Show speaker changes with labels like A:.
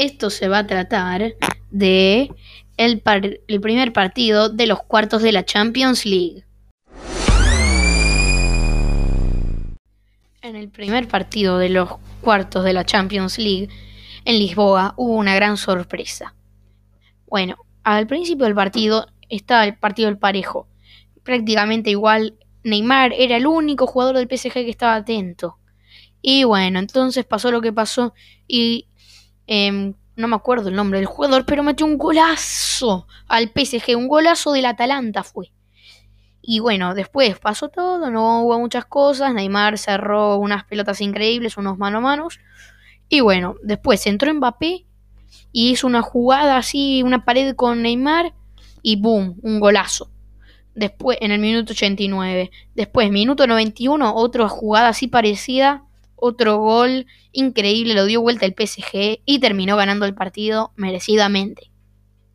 A: esto se va a tratar de el, el primer partido de los cuartos de la Champions League. En el primer partido de los cuartos de la Champions League en Lisboa hubo una gran sorpresa. Bueno, al principio del partido estaba el partido del parejo. Prácticamente igual Neymar era el único jugador del PSG que estaba atento. Y bueno, entonces pasó lo que pasó y em, no me acuerdo el nombre del jugador, pero metió un golazo al PSG, un golazo del Atalanta fue. Y bueno, después pasó todo, no hubo muchas cosas, Neymar cerró unas pelotas increíbles, unos mano a manos. Y bueno, después entró Mbappé y hizo una jugada así, una pared con Neymar y boom, un golazo. Después, en el minuto 89. Después, minuto 91, otra jugada así parecida, otro gol increíble, lo dio vuelta el PSG y terminó ganando el partido merecidamente.